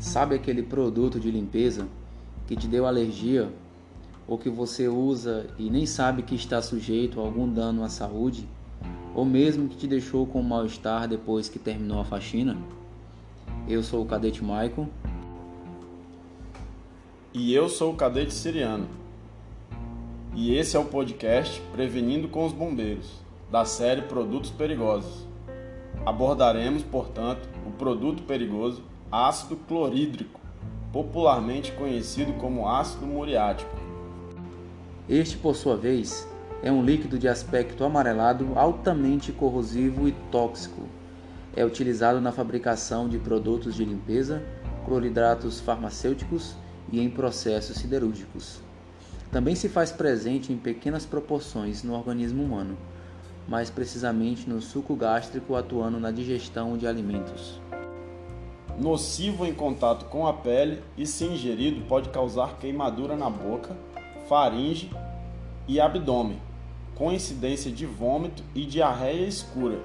Sabe aquele produto de limpeza que te deu alergia ou que você usa e nem sabe que está sujeito a algum dano à saúde? Ou mesmo que te deixou com mal-estar depois que terminou a faxina? Eu sou o Cadete Michael. E eu sou o Cadete Siriano. E esse é o podcast Prevenindo com os Bombeiros, da série Produtos Perigosos. Abordaremos, portanto, o produto perigoso ácido clorídrico, popularmente conhecido como ácido muriático. Este, por sua vez, é um líquido de aspecto amarelado altamente corrosivo e tóxico. É utilizado na fabricação de produtos de limpeza, cloridratos farmacêuticos e em processos siderúrgicos. Também se faz presente em pequenas proporções no organismo humano, mais precisamente no suco gástrico atuando na digestão de alimentos nocivo em contato com a pele e, se ingerido, pode causar queimadura na boca, faringe e abdômen, com incidência de vômito e diarreia escura.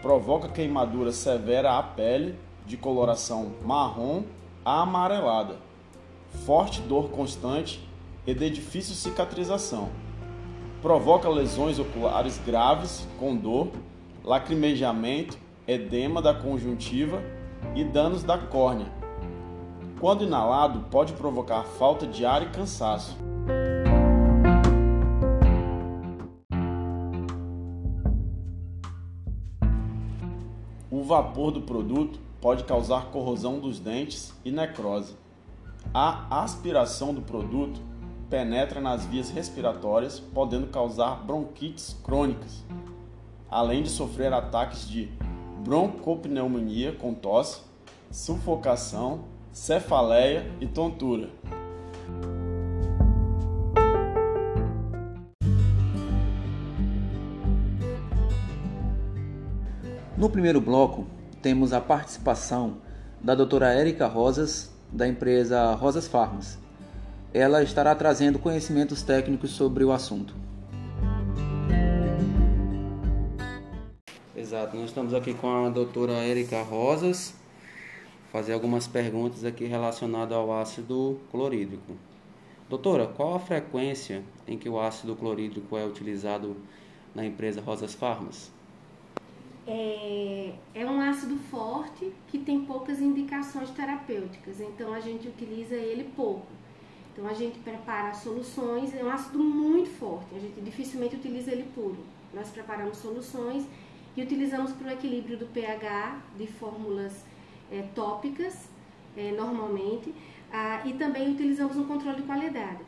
Provoca queimadura severa à pele, de coloração marrom a amarelada, forte dor constante e de difícil cicatrização. Provoca lesões oculares graves com dor, lacrimejamento, edema da conjuntiva e danos da córnea. Quando inalado, pode provocar falta de ar e cansaço. O vapor do produto pode causar corrosão dos dentes e necrose. A aspiração do produto penetra nas vias respiratórias, podendo causar bronquites crônicas, além de sofrer ataques de broncopneumonia com tosse, sufocação, cefaleia e tontura. No primeiro bloco, temos a participação da doutora Érica Rosas, da empresa Rosas Farmas. Ela estará trazendo conhecimentos técnicos sobre o assunto. Exato, nós estamos aqui com a doutora Érica Rosas, fazer algumas perguntas aqui relacionadas ao ácido clorídrico. Doutora, qual a frequência em que o ácido clorídrico é utilizado na empresa Rosas Farmas? É, é um ácido forte que tem poucas indicações terapêuticas, então a gente utiliza ele pouco. Então a gente prepara soluções, é um ácido muito forte, a gente dificilmente utiliza ele puro. Nós preparamos soluções e utilizamos para o equilíbrio do pH de fórmulas é, tópicas, é, normalmente, ah, e também utilizamos um controle de qualidade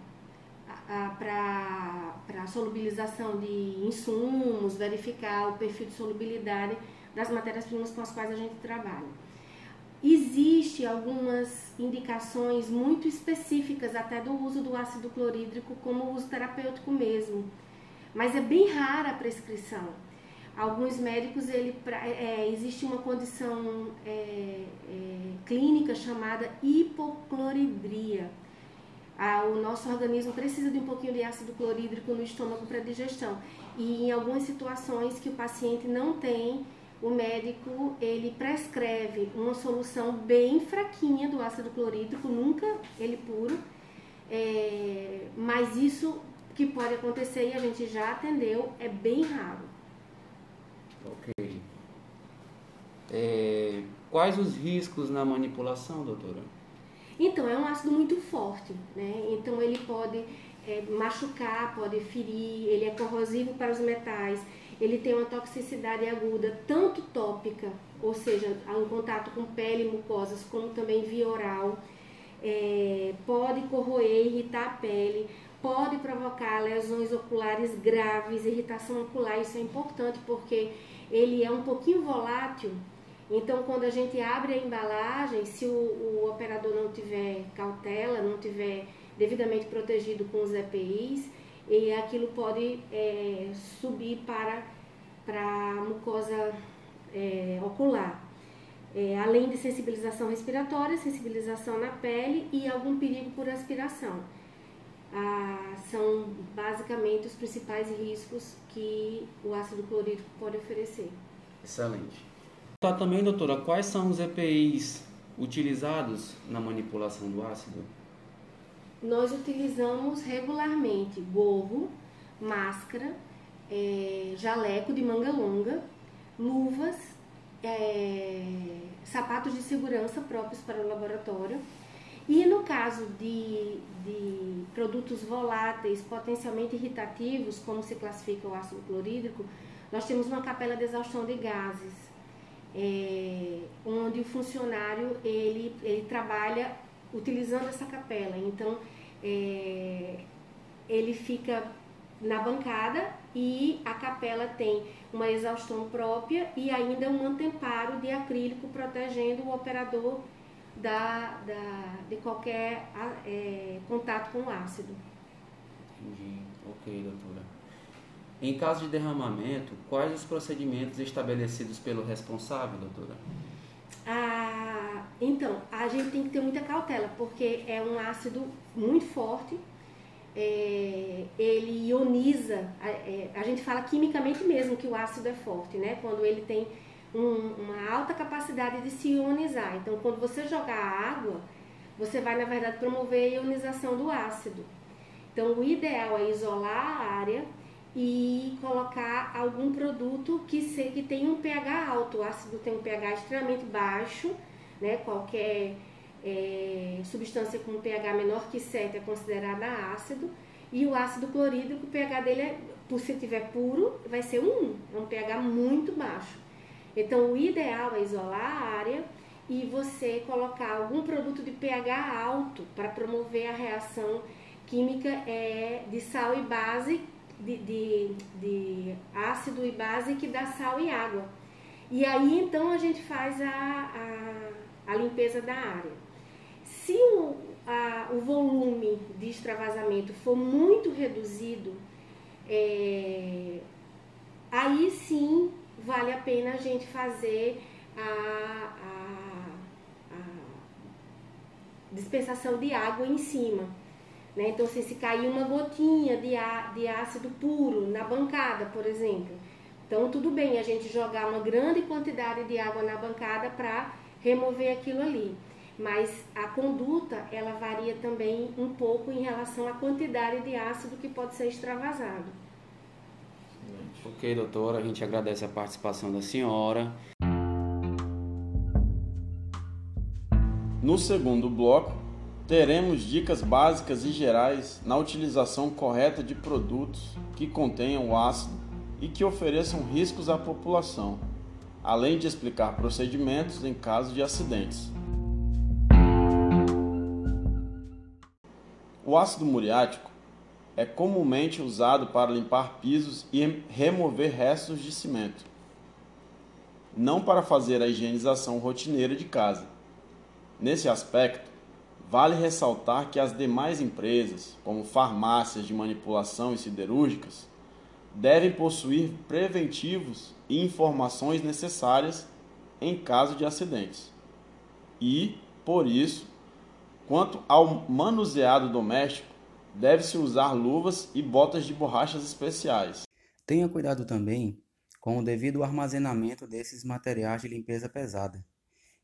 para a solubilização de insumos, verificar o perfil de solubilidade das matérias-primas com as quais a gente trabalha. Existem algumas indicações muito específicas até do uso do ácido clorídrico como uso terapêutico mesmo, mas é bem rara a prescrição alguns médicos ele é, existe uma condição é, é, clínica chamada hipocloridria. Ah, o nosso organismo precisa de um pouquinho de ácido clorídrico no estômago para digestão. E em algumas situações que o paciente não tem, o médico ele prescreve uma solução bem fraquinha do ácido clorídrico, nunca ele puro, é, mas isso que pode acontecer e a gente já atendeu é bem raro. Ok. É, quais os riscos na manipulação, doutora? Então, é um ácido muito forte, né? Então, ele pode é, machucar, pode ferir, ele é corrosivo para os metais, ele tem uma toxicidade aguda, tanto tópica, ou seja, em contato com pele e mucosas, como também via oral. É, pode corroer, irritar a pele, pode provocar lesões oculares graves, irritação ocular, isso é importante porque ele é um pouquinho volátil, então quando a gente abre a embalagem, se o, o operador não tiver cautela, não tiver devidamente protegido com os EPIs, e aquilo pode é, subir para, para mucosa é, ocular. É, além de sensibilização respiratória, sensibilização na pele e algum perigo por aspiração ah, são basicamente os principais riscos que o ácido clorídrico pode oferecer. Excelente. Tá também, doutora, quais são os EPIs utilizados na manipulação do ácido? Nós utilizamos regularmente gorro, máscara, é, jaleco de manga longa, luvas, é, sapatos de segurança próprios para o laboratório. E no caso de, de produtos voláteis potencialmente irritativos, como se classifica o ácido clorídrico, nós temos uma capela de exaustão de gases, é, onde o funcionário ele, ele trabalha utilizando essa capela. Então, é, ele fica na bancada e a capela tem uma exaustão própria e ainda um anteparo de acrílico protegendo o operador da, da, de qualquer é, contato com o ácido. Entendi. Ok, doutora. Em caso de derramamento, quais os procedimentos estabelecidos pelo responsável, doutora? Ah, então, a gente tem que ter muita cautela, porque é um ácido muito forte, é, ele ioniza, é, a gente fala quimicamente mesmo que o ácido é forte, né? Quando ele tem um, uma alta capacidade de se ionizar. Então, quando você jogar água, você vai, na verdade, promover a ionização do ácido. Então, o ideal é isolar a área e colocar algum produto que, se, que tenha um pH alto. O ácido tem um pH extremamente baixo, né? Qualquer é, substância com pH menor que 7 é considerada ácido. E o ácido clorídrico, o pH dele, é, se tiver puro, vai ser 1. É um pH muito baixo. Então, o ideal é isolar a área e você colocar algum produto de pH alto para promover a reação química é, de sal e base, de, de, de, ácido e base que dá sal e água. E aí então a gente faz a, a, a limpeza da área. Se o, a, o volume de extravasamento for muito reduzido, é, aí sim vale a pena a gente fazer a, a, a dispensação de água em cima. Né? Então, assim, se cair uma gotinha de, de ácido puro na bancada, por exemplo, então tudo bem a gente jogar uma grande quantidade de água na bancada para remover aquilo ali. Mas a conduta, ela varia também um pouco em relação à quantidade de ácido que pode ser extravasado. Ok, doutora, a gente agradece a participação da senhora. No segundo bloco, teremos dicas básicas e gerais na utilização correta de produtos que contenham o ácido e que ofereçam riscos à população, além de explicar procedimentos em caso de acidentes. O ácido muriático é comumente usado para limpar pisos e remover restos de cimento, não para fazer a higienização rotineira de casa. Nesse aspecto, vale ressaltar que as demais empresas, como farmácias de manipulação e siderúrgicas, devem possuir preventivos e informações necessárias em caso de acidentes. E, por isso, quanto ao manuseado doméstico, deve-se usar luvas e botas de borrachas especiais. Tenha cuidado também com o devido armazenamento desses materiais de limpeza pesada.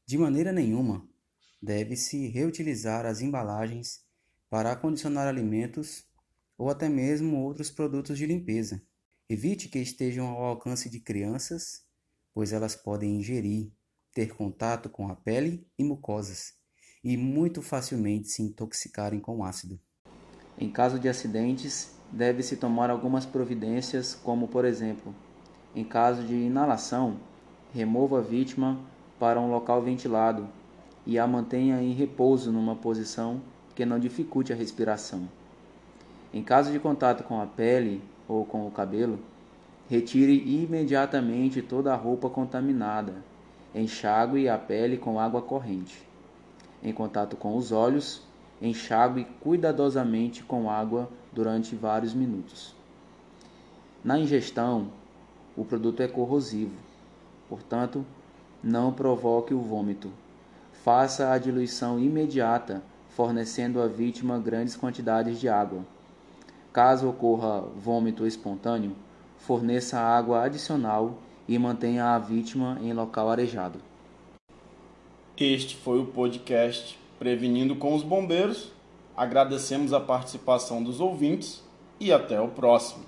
De maneira nenhuma, deve-se reutilizar as embalagens para acondicionar alimentos ou até mesmo outros produtos de limpeza. Evite que estejam ao alcance de crianças, pois elas podem ingerir, ter contato com a pele e mucosas e muito facilmente se intoxicarem com ácido. Em caso de acidentes, deve-se tomar algumas providências, como por exemplo, em caso de inalação, remova a vítima para um local ventilado e a mantenha em repouso numa posição que não dificulte a respiração. Em caso de contato com a pele ou com o cabelo, retire imediatamente toda a roupa contaminada. Enxague a pele com água corrente. Em contato com os olhos, enxague cuidadosamente com água durante vários minutos. Na ingestão, o produto é corrosivo, portanto, não provoque o vômito. Faça a diluição imediata, fornecendo à vítima grandes quantidades de água. Caso ocorra vômito espontâneo, forneça água adicional e mantenha a vítima em local arejado. Este foi o podcast Prevenindo com os Bombeiros. Agradecemos a participação dos ouvintes e até o próximo.